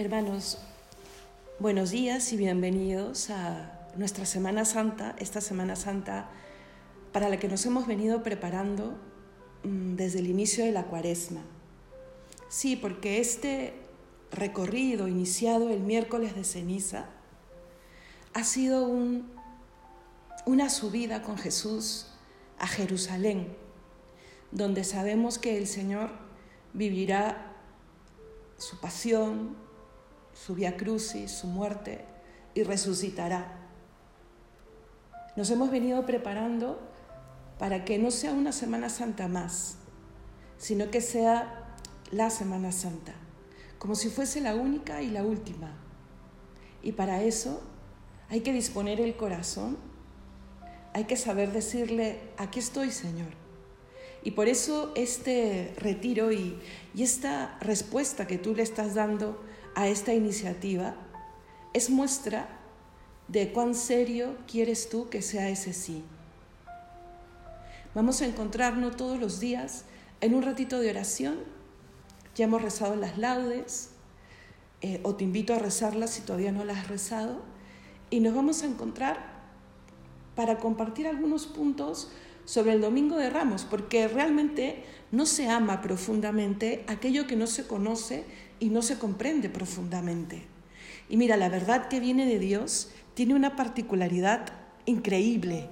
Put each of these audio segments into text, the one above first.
Hermanos, buenos días y bienvenidos a nuestra Semana Santa, esta Semana Santa para la que nos hemos venido preparando mm, desde el inicio de la cuaresma. Sí, porque este recorrido iniciado el miércoles de ceniza ha sido una subida con Jesús a Jerusalén, donde sabemos que el Señor vivirá su pasión, su via crucis, su muerte, y resucitará. Nos hemos venido preparando para que no sea una Semana Santa más, sino que sea la Semana Santa, como si fuese la única y la última. Y para eso hay que disponer el corazón, hay que saber decirle, aquí estoy Señor. Y por eso este retiro y, y esta respuesta que tú le estás dando a esta iniciativa es muestra de cuán serio quieres tú que sea ese sí. Vamos a encontrarnos todos los días en un ratito de oración. Ya hemos rezado las laudes, eh, o te invito a rezarlas si todavía no las has rezado, y nos vamos a encontrar para compartir algunos puntos sobre el Domingo de Ramos, porque realmente no se ama profundamente aquello que no se conoce y no se comprende profundamente. Y mira, la verdad que viene de Dios tiene una particularidad increíble,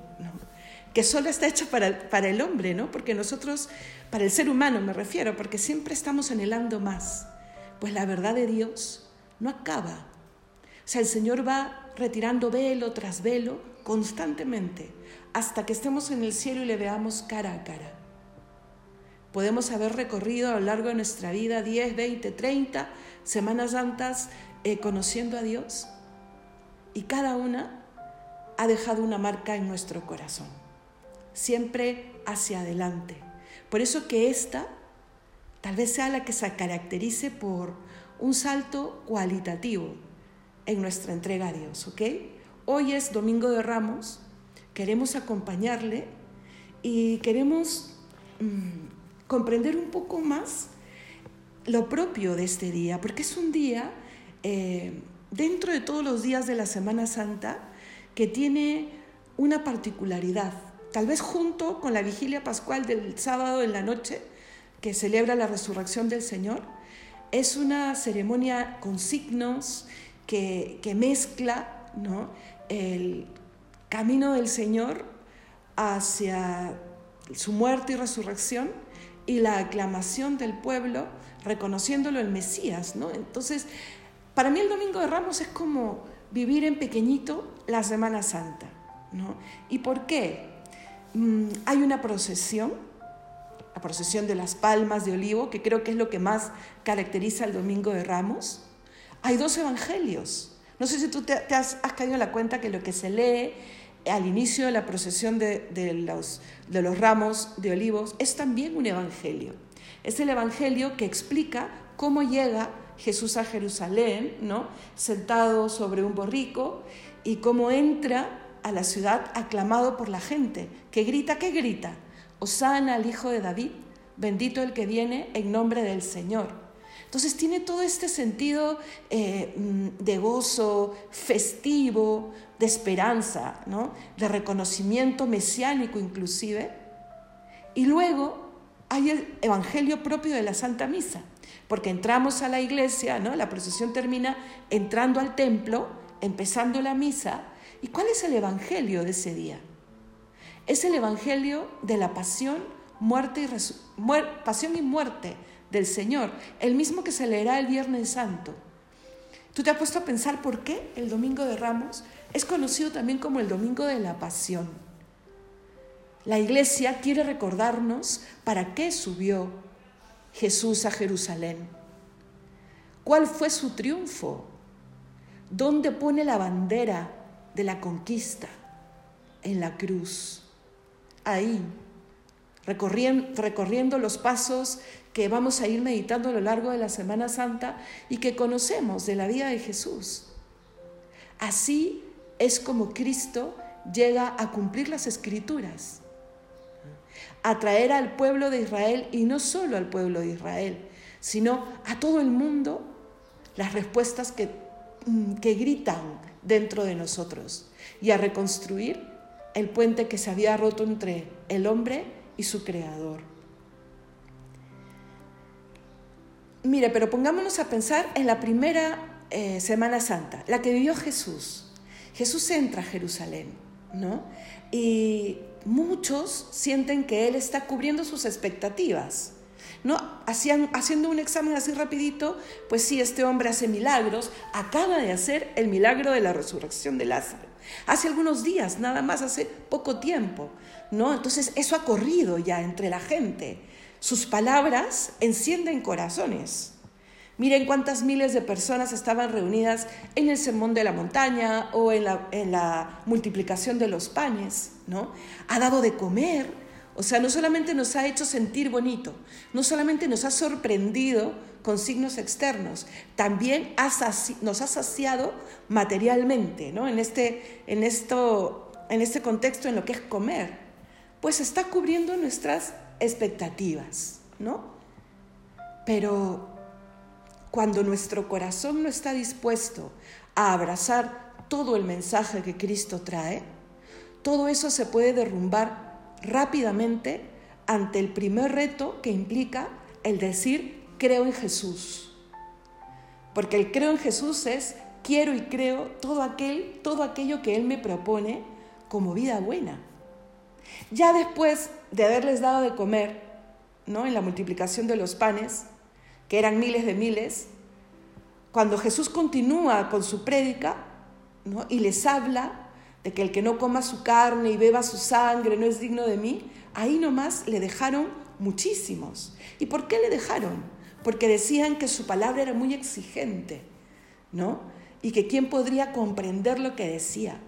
que solo está hecha para, para el hombre, ¿no? porque nosotros, para el ser humano me refiero, porque siempre estamos anhelando más. Pues la verdad de Dios no acaba. O sea, el Señor va retirando velo tras velo constantemente hasta que estemos en el cielo y le veamos cara a cara. Podemos haber recorrido a lo largo de nuestra vida 10, 20, 30 Semanas Santas eh, conociendo a Dios y cada una ha dejado una marca en nuestro corazón, siempre hacia adelante. Por eso que esta tal vez sea la que se caracterice por un salto cualitativo en nuestra entrega a Dios, ¿ok? Hoy es Domingo de Ramos, queremos acompañarle y queremos mm, comprender un poco más lo propio de este día, porque es un día eh, dentro de todos los días de la Semana Santa que tiene una particularidad, tal vez junto con la vigilia pascual del sábado en la noche, que celebra la resurrección del Señor, es una ceremonia con signos que, que mezcla ¿no? el camino del Señor hacia su muerte y resurrección y la aclamación del pueblo reconociéndolo el Mesías, ¿no? Entonces, para mí el Domingo de Ramos es como vivir en pequeñito la Semana Santa, ¿no? ¿Y por qué? Mm, hay una procesión, la procesión de las palmas de olivo, que creo que es lo que más caracteriza el Domingo de Ramos. Hay dos evangelios. No sé si tú te, has, has caído en la cuenta que lo que se lee al inicio de la procesión de, los, de los ramos de olivos es también un evangelio. Es el evangelio que explica cómo llega Jesús a Jerusalén, ¿no? sentado sobre un borrico, y cómo entra a la ciudad aclamado por la gente, que grita, ¿qué grita? Osana al Hijo de David, bendito el que viene en nombre del Señor. Entonces tiene todo este sentido eh, mm, de gozo, festivo, de esperanza, ¿no? de reconocimiento mesiánico inclusive. Y luego hay el Evangelio propio de la Santa Misa, porque entramos a la iglesia, ¿no? la procesión termina entrando al templo, empezando la misa. ¿Y cuál es el Evangelio de ese día? Es el Evangelio de la pasión, muerte y, pasión y muerte del Señor, el mismo que se leerá el Viernes Santo. ¿Tú te has puesto a pensar por qué el Domingo de Ramos es conocido también como el Domingo de la Pasión? La iglesia quiere recordarnos para qué subió Jesús a Jerusalén. ¿Cuál fue su triunfo? ¿Dónde pone la bandera de la conquista? En la cruz. Ahí, recorriendo, los pasos que vamos a ir meditando a lo largo de la Semana Santa y que conocemos de la vida de Jesús. Así es como Cristo llega a cumplir las escrituras, a traer al pueblo de Israel y no solo al pueblo de Israel, sino a todo el mundo las respuestas que, mm, que gritan dentro de nosotros y a reconstruir el puente que se había roto entre el hombre y su creador. Mire, pero pongámonos a pensar en la primera eh, Semana Santa, la que vivió Jesús. Jesús entra a Jerusalén, ¿no? Y muchos sienten que Él está cubriendo sus expectativas. ¿no? Hacían, haciendo un examen así rapidito, pues sí, este hombre hace milagros, acaba de hacer el milagro de la resurrección de Lázaro. Hace algunos días, nada más hace poco tiempo, ¿no? Entonces eso ha corrido ya entre la gente. Sus palabras encienden corazones. Miren cuántas miles de personas estaban reunidas en el sermón de la montaña o en la, en la multiplicación de los panes, ¿no? Ha dado de comer, o sea, no solamente nos ha hecho sentir bonito, no solamente nos ha sorprendido con signos externos, también nos ha saciado materialmente, ¿no? En este, en, esto, en este contexto, en lo que es comer, pues está cubriendo nuestras expectativas, ¿no? Pero cuando nuestro corazón no está dispuesto a abrazar todo el mensaje que Cristo trae, todo eso se puede derrumbar rápidamente ante el primer reto que implica el decir creo en Jesús. Porque el creo en Jesús es quiero y creo todo aquel, todo aquello que él me propone como vida buena. Ya después de haberles dado de comer, ¿no? En la multiplicación de los panes, que eran miles de miles, cuando Jesús continúa con su prédica ¿no? y les habla de que el que no coma su carne y beba su sangre no es digno de mí, ahí nomás le dejaron muchísimos. ¿Y por qué le dejaron? Porque decían que su palabra era muy exigente, ¿no? Y que quién podría comprender lo que decía.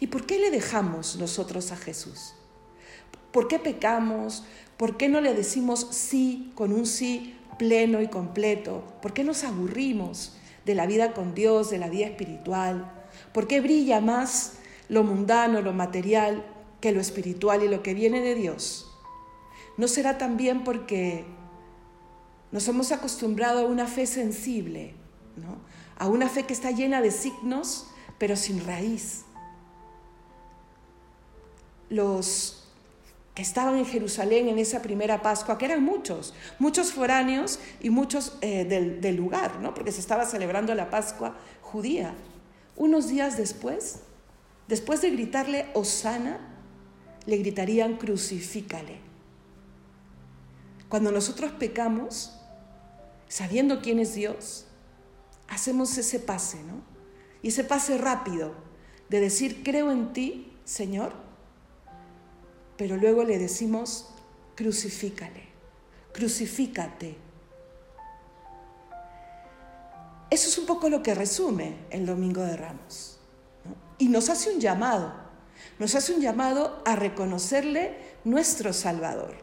¿Y por qué le dejamos nosotros a Jesús? ¿Por qué pecamos? ¿Por qué no le decimos sí con un sí pleno y completo? ¿Por qué nos aburrimos de la vida con Dios, de la vida espiritual? ¿Por qué brilla más lo mundano, lo material, que lo espiritual y lo que viene de Dios? ¿No será también porque nos hemos acostumbrado a una fe sensible, ¿no? a una fe que está llena de signos, pero sin raíz? Los que estaban en Jerusalén en esa primera Pascua, que eran muchos, muchos foráneos y muchos eh, del, lugar, ¿no? porque se estaba celebrando la Pascua judía. Unos días después, después de gritarle Osana, le gritarían crucifícale. Cuando nosotros pecamos, sabiendo quién es Dios, hacemos ese pase, ¿no? Y ese pase rápido de decir, creo en ti, Señor, pero luego le decimos, crucifícale, crucifícate. Eso es un poco lo que resume el Domingo de Ramos. Y nos hace un llamado, nos hace un llamado a reconocerle nuestro Salvador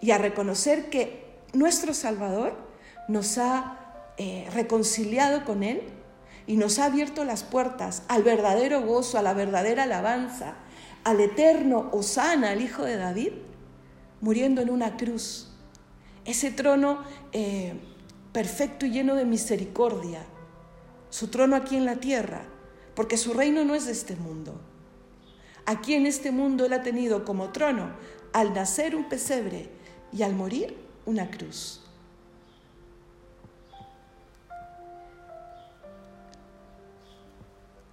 y a reconocer que nuestro Salvador nos ha eh, reconciliado con Él y nos ha abierto las puertas al verdadero gozo, a la verdadera alabanza, al eterno Osana, al Hijo de David, muriendo en una cruz. Ese trono eh, perfecto y lleno de misericordia, su trono aquí en la tierra, porque su reino no es de este mundo. Aquí en este mundo Él ha tenido como trono al nacer un pesebre y al morir una cruz.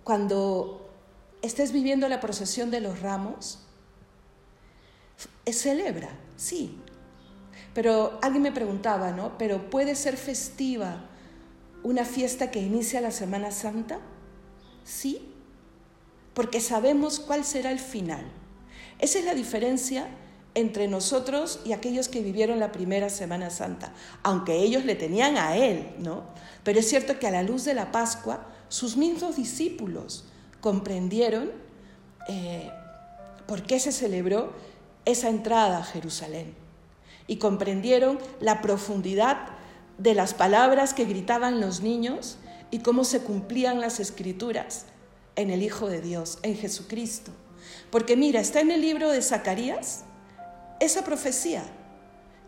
Cuando estés viviendo la procesión de los ramos, celebra, sí. Pero alguien me preguntaba, ¿no? ¿Pero puede ser festiva una fiesta que inicia la Semana Santa? Sí, porque sabemos cuál será el final. Esa es la diferencia entre nosotros y aquellos que vivieron la primera Semana Santa, aunque ellos le tenían a Él, ¿no? Pero es cierto que a la luz de la Pascua, sus mismos discípulos comprendieron eh, por qué se celebró esa entrada a Jerusalén y comprendieron la profundidad de las palabras que gritaban los niños y cómo se cumplían las escrituras en el Hijo de Dios, en Jesucristo. Porque mira, está en el libro de Zacarías esa profecía,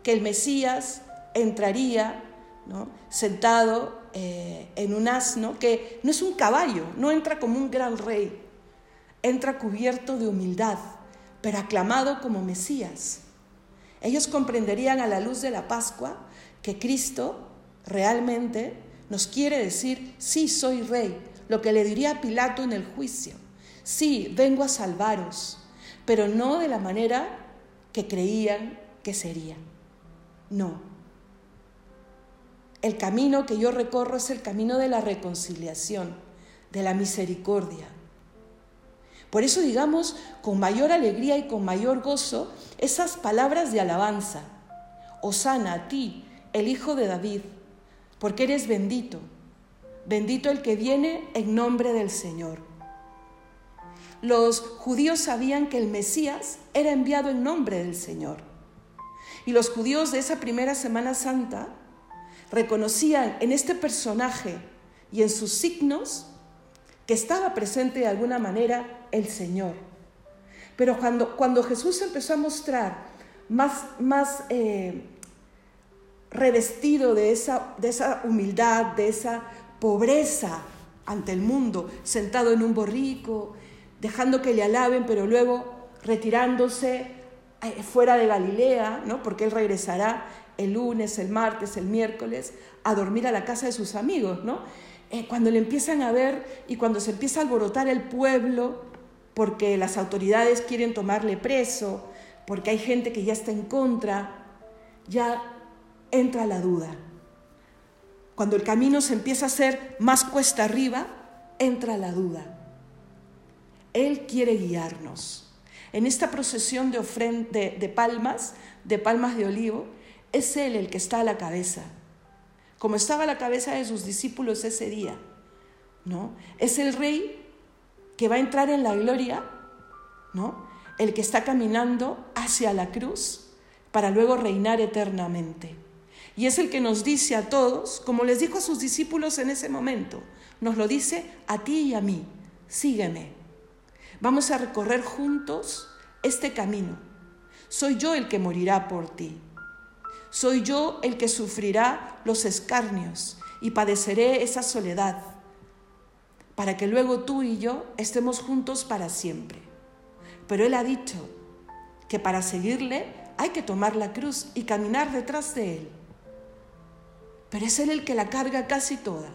que el Mesías entraría ¿no? sentado eh, en un asno que no es un caballo, no entra como un gran rey, entra cubierto de humildad, pero aclamado como Mesías. Ellos comprenderían a la luz de la Pascua que Cristo realmente nos quiere decir, sí, soy rey, lo que le diría a Pilato en el juicio, sí, vengo a salvaros, pero no de la manera que creían que sería. No. El camino que yo recorro es el camino de la reconciliación, de la misericordia. Por eso digamos con mayor alegría y con mayor gozo esas palabras de alabanza. Osana a ti, el Hijo de David, porque eres bendito, bendito el que viene en nombre del Señor. Los judíos sabían que el Mesías era enviado en nombre del Señor. Y los judíos de esa primera Semana Santa reconocían en este personaje y en sus signos que estaba presente de alguna manera el Señor. Pero cuando, cuando Jesús empezó a mostrar más, más eh, revestido de esa, de esa humildad, de esa pobreza ante el mundo, sentado en un borrico, dejando que le alaben, pero luego retirándose eh, fuera de Galilea, ¿no? porque él regresará el lunes, el martes, el miércoles, a dormir a la casa de sus amigos, ¿no? Eh, cuando le empiezan a ver y cuando se empieza a alborotar el pueblo, porque las autoridades quieren tomarle preso, porque hay gente que ya está en contra, ya entra la duda. Cuando el camino se empieza a hacer más cuesta arriba, entra la duda. Él quiere guiarnos. En esta procesión de, de, de palmas, de palmas de olivo, es Él el que está a la cabeza, como estaba a la cabeza de sus discípulos ese día. ¿no? Es el rey que va a entrar en la gloria, ¿no? el que está caminando hacia la cruz para luego reinar eternamente. Y es el que nos dice a todos, como les dijo a sus discípulos en ese momento, nos lo dice a ti y a mí, sígueme. Vamos a recorrer juntos este camino. Soy yo el que morirá por ti. Soy yo el que sufrirá los escarnios y padeceré esa soledad, para que luego tú y yo estemos juntos para siempre. Pero Él ha dicho que para seguirle hay que tomar la cruz y caminar detrás de Él. Pero es Él el que la carga casi toda.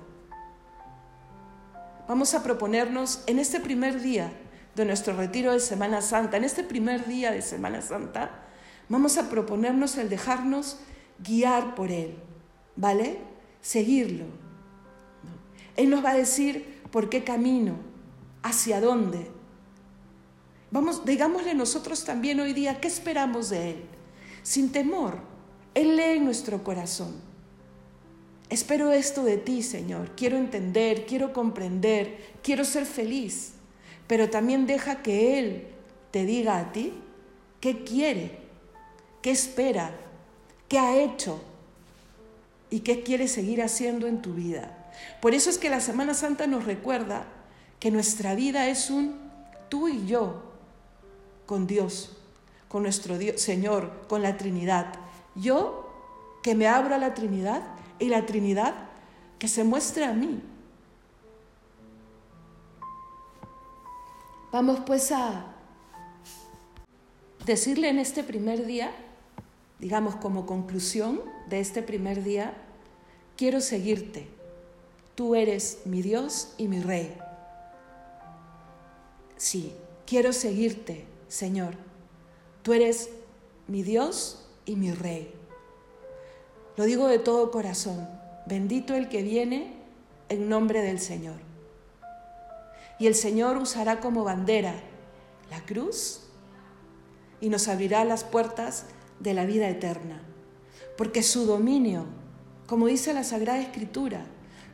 Vamos a proponernos en este primer día de nuestro retiro de Semana Santa, en este primer día de Semana Santa, Vamos a proponernos el dejarnos guiar por Él, ¿vale? Seguirlo. Él nos va a decir por qué camino, hacia dónde. Vamos, digámosle nosotros también hoy día qué esperamos de Él. Sin temor, Él lee nuestro corazón. Espero esto de ti, Señor. Quiero entender, quiero comprender, quiero ser feliz. Pero también deja que Él te diga a ti qué quiere qué espera, qué ha hecho y qué quiere seguir haciendo en tu vida. Por eso es que la Semana Santa nos recuerda que nuestra vida es un tú y yo con Dios, con nuestro Dios, Señor, con la Trinidad. Yo que me abro a la Trinidad y la Trinidad que se muestre a mí. Vamos pues a decirle en este primer día digamos como conclusión de este primer día, quiero seguirte. Tú eres mi Dios y mi Rey. Sí, quiero seguirte, Señor. Tú eres mi Dios y mi Rey. Lo digo de todo corazón. Bendito el que viene en nombre del Señor. Y el Señor usará como bandera la cruz y nos abrirá las puertas de la vida eterna, porque su dominio, como dice la Sagrada Escritura,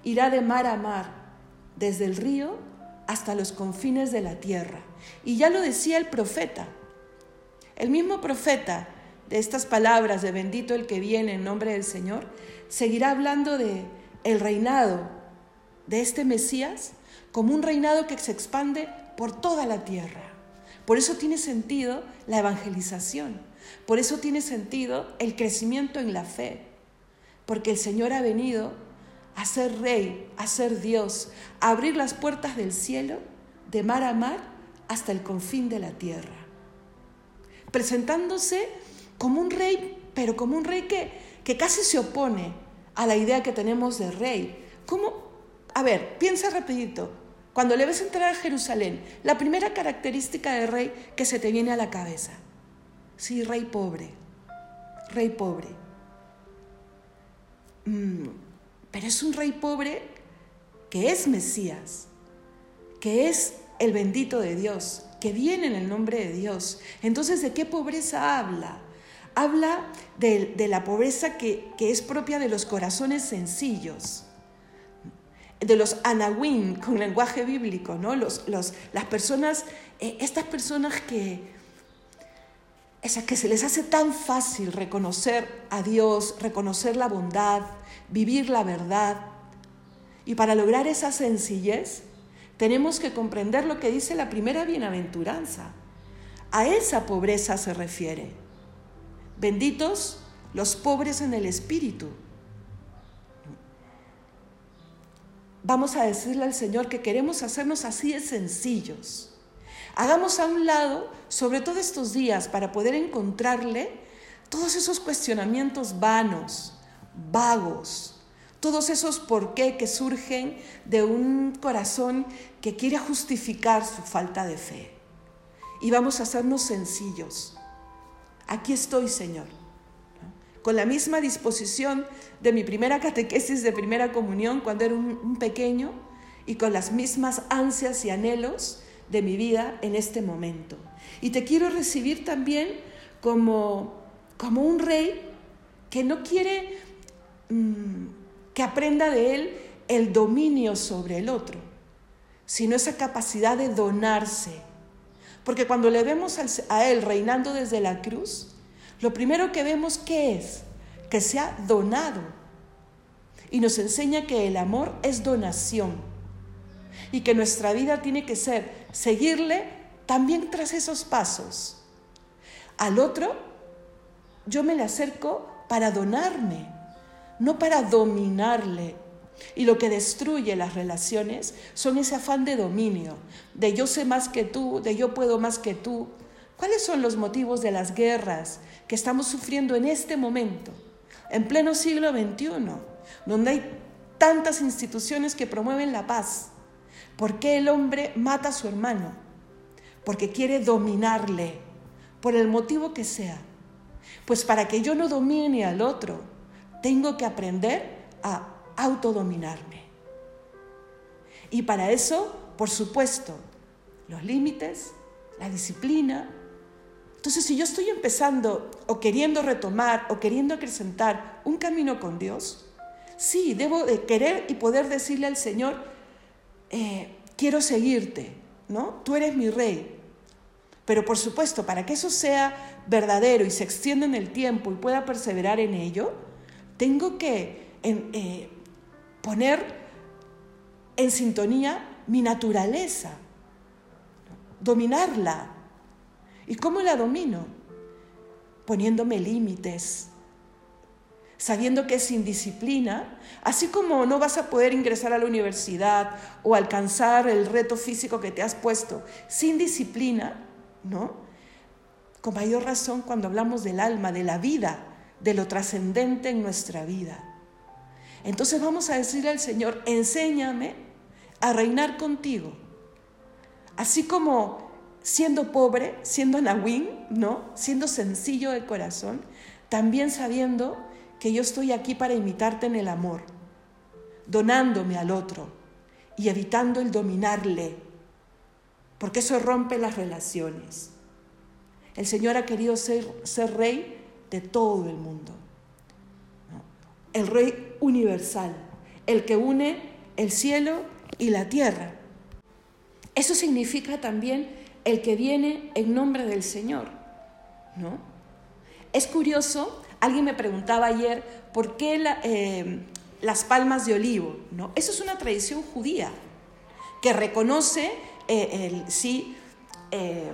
irá de mar a mar, desde el río hasta los confines de la tierra. Y ya lo decía el profeta, el mismo profeta de estas palabras de bendito el que viene en nombre del Señor, seguirá hablando de el reinado de este Mesías como un reinado que se expande por toda la tierra. Por eso tiene sentido la evangelización. Por eso tiene sentido el crecimiento en la fe. porque el Señor ha venido a ser rey, a ser Dios, a abrir las puertas del cielo de mar a mar hasta el confín de la tierra, presentándose como un rey, pero como un rey que, que casi se opone a la idea que tenemos de rey. ¿Cómo? A ver, piensa rapidito. Cuando le ves entrar a Jerusalén, la primera característica de rey que se te viene a la cabeza. Sí, rey pobre, rey pobre. Mm, pero es un rey pobre que es Mesías, que es el bendito de Dios, que viene en el nombre de Dios. Entonces, ¿de qué pobreza habla? Habla de, la pobreza que, es propia de los corazones sencillos, de los anahuín, con lenguaje bíblico, ¿no? Los, las personas, eh, estas personas que, esa que se les hace tan fácil reconocer a Dios, reconocer la bondad, vivir la verdad. Y para lograr esa sencillez, tenemos que comprender lo que dice la primera bienaventuranza. A esa pobreza se refiere. Benditos los pobres en el espíritu. Vamos a decirle al Señor que queremos hacernos así de sencillos. Hagamos a un lado, sobre todo estos días, para poder encontrarle todos esos cuestionamientos vanos, vagos, todos esos por qué que surgen de un corazón que quiere justificar su falta de fe. Y vamos a hacernos sencillos. Aquí estoy, Señor. Con la misma disposición de mi primera catequesis de primera comunión cuando era un, pequeño y con las mismas ansias y anhelos de mi vida en este momento. Y te quiero recibir también como, como un rey que no quiere Mm, que aprenda de él el dominio sobre el otro, sino esa capacidad de donarse. Porque cuando le vemos a él reinando desde la cruz, lo primero que vemos que es que se ha donado. Y nos enseña que el amor es donación. Y que nuestra vida tiene que ser seguirle también tras esos pasos. Al otro, yo me le acerco para donarme no para dominarle. Y lo que destruye las relaciones son ese afán de dominio, de yo sé más que tú, de yo puedo más que tú. ¿Cuáles son los motivos de las guerras que estamos sufriendo en este momento, en pleno siglo XXI, donde hay tantas instituciones que promueven la paz? ¿Por qué el hombre mata a su hermano? Porque quiere dominarle, por el motivo que sea. Pues para que yo no domine al otro, tengo que aprender a autodominarme. Y para eso, por supuesto, los límites, la disciplina. Entonces, si yo estoy empezando o queriendo retomar o queriendo acrecentar un camino con Dios, sí, debo de querer y poder decirle al Señor, eh, quiero seguirte, ¿no? Tú eres mi rey. Pero por supuesto, para que eso sea verdadero y se extienda en el tiempo y pueda perseverar en ello, tengo que eh, poner en sintonía mi naturaleza, dominarla. ¿Y cómo la domino? Poniéndome límites, sabiendo que sin disciplina, así como no vas a poder ingresar a la universidad o alcanzar el reto físico que te has puesto, sin disciplina, ¿no? Con mayor razón cuando hablamos del alma, de la vida, de lo trascendente en nuestra vida. Entonces vamos a decirle al Señor, enséñame a reinar contigo. Así como siendo pobre, siendo nahuín, ¿no? Siendo sencillo de corazón, también sabiendo que yo estoy aquí para imitarte en el amor, donándome al otro y evitando el dominarle, porque eso rompe las relaciones. El Señor ha querido ser, ser rey de todo el mundo. El Rey universal, el que une el cielo y la tierra. Eso significa también el que viene en nombre del Señor. ¿no? Es curioso, alguien me preguntaba ayer por qué eh, las palmas de olivo. ¿no? Eso es una tradición judía que reconoce eh, el, sí, eh,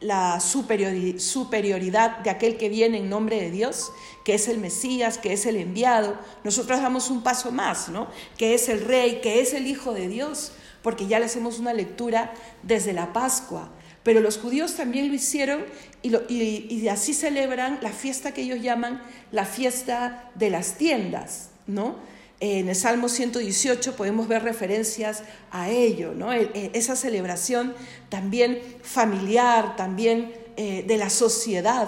la superioridad de aquel que viene en nombre de Dios, que es el Mesías, que es el enviado. Nosotros damos un paso más, ¿no? Que es el Rey, que es el Hijo de Dios, porque ya le hacemos una lectura desde la Pascua. Pero los judíos también lo hicieron y, así celebran la fiesta que ellos llaman la fiesta de las tiendas, ¿no? en el Salmo 118 podemos ver referencias a ello, ¿no? E, e, esa celebración también familiar, también eh, de la sociedad,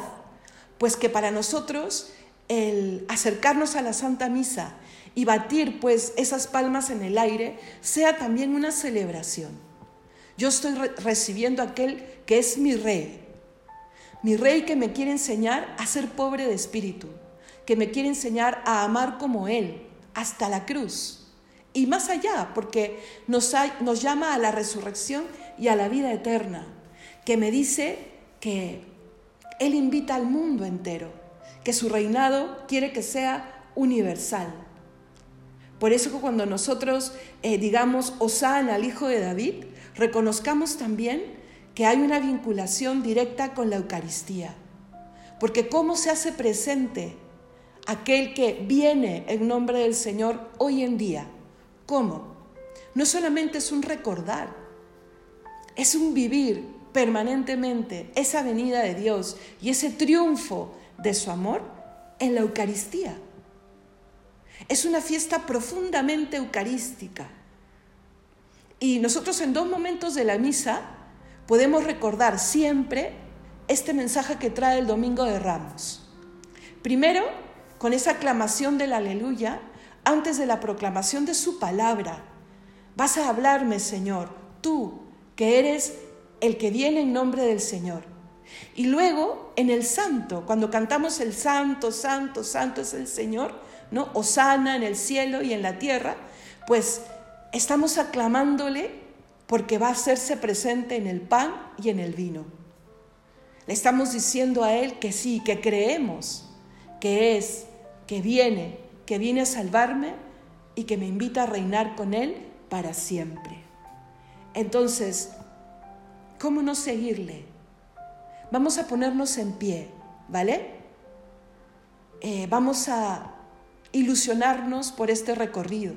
pues que para nosotros el acercarnos a la Santa Misa y batir pues esas palmas en el aire sea también una celebración. Yo estoy recibiendo aquel que es mi rey, mi rey que me quiere enseñar a ser pobre de espíritu, que me quiere enseñar a amar como él, hasta la cruz y más allá, porque nos, nos llama a la resurrección y a la vida eterna, que me dice que Él invita al mundo entero, que su reinado quiere que sea universal. Por eso cuando nosotros eh, digamos Osana al Hijo de David, reconozcamos también que hay una vinculación directa con la Eucaristía. Porque cómo se hace presente aquel que viene en nombre del Señor hoy en día. ¿Cómo? No solamente es un recordar, es un vivir permanentemente esa venida de Dios y ese triunfo de su amor en la Eucaristía. Es una fiesta profundamente eucarística. Y nosotros en dos momentos de la misa podemos recordar siempre este mensaje que trae el Domingo de Ramos. Primero, con esa aclamación del aleluya antes de la proclamación de su palabra. Vas a hablarme, Señor, tú que eres el que viene en nombre del Señor. Y luego en el santo, cuando cantamos el santo, santo, santo es el Señor, ¿no? Osana en el cielo y en la tierra, pues estamos aclamándole porque va a hacerse presente en el pan y en el vino. Le estamos diciendo a Él que sí, que creemos que es que viene, que viene a salvarme y que me invita a reinar con Él para siempre. Entonces, ¿cómo no seguirle? Vamos a ponernos en pie, ¿vale? Eh, vamos a ilusionarnos por este recorrido.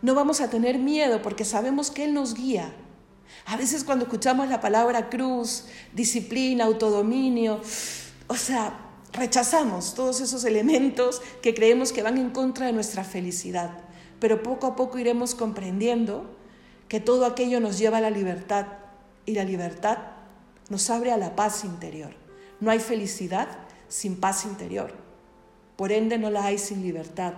No vamos a tener miedo porque sabemos que Él nos guía. A veces cuando escuchamos la palabra cruz, disciplina, autodominio, o sea, rechazamos todos esos elementos que creemos que van en contra de nuestra felicidad, pero poco a poco iremos comprendiendo que todo aquello nos lleva a la libertad y la libertad nos abre a la paz interior. No hay felicidad sin paz interior. Por ende no la hay sin libertad.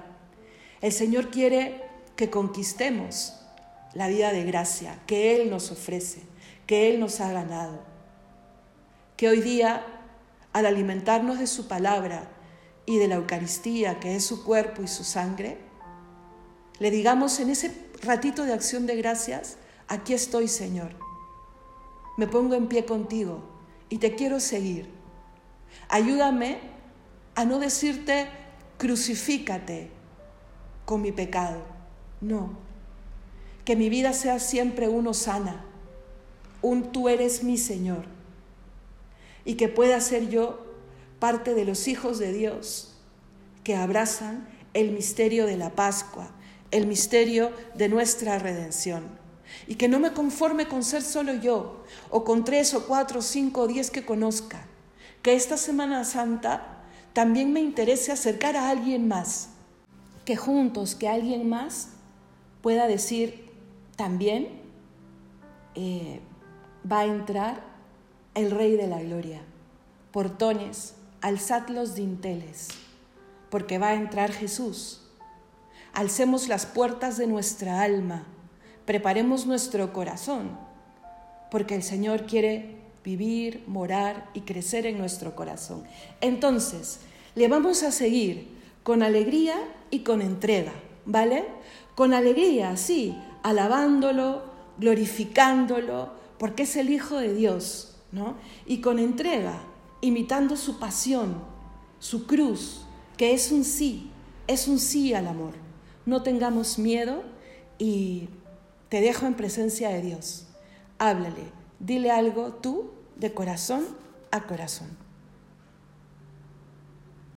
El Señor quiere que conquistemos la vida de gracia que Él nos ofrece, que Él nos ha ganado. Que hoy día al alimentarnos de su palabra y de la Eucaristía, que es su cuerpo y su sangre, le digamos en ese ratito de acción de gracias, aquí estoy Señor, me pongo en pie contigo y te quiero seguir. Ayúdame a no decirte crucifícate con mi pecado, no, que mi vida sea siempre uno sana, un tú eres mi Señor y que pueda ser yo parte de los hijos de Dios que abrazan el misterio de la Pascua, el misterio de nuestra redención. Y que no me conforme con ser solo yo, o con tres o cuatro cinco o diez que conozca. Que esta Semana Santa también me interese acercar a alguien más. Que juntos, que alguien más pueda decir también, eh, va a entrar el Rey de la Gloria. Portones, alzad los dinteles, porque va a entrar Jesús. Alcemos las puertas de nuestra alma, preparemos nuestro corazón, porque el Señor quiere vivir, morar y crecer en nuestro corazón. Entonces, le vamos a seguir con alegría y con entrega, ¿vale? Con alegría, sí, alabándolo, glorificándolo, porque es el Hijo de Dios y con entrega, imitando su pasión, su cruz, que es un sí, es un sí al amor. No tengamos miedo y te dejo en presencia de Dios. Háblale, dile algo tú de corazón a corazón.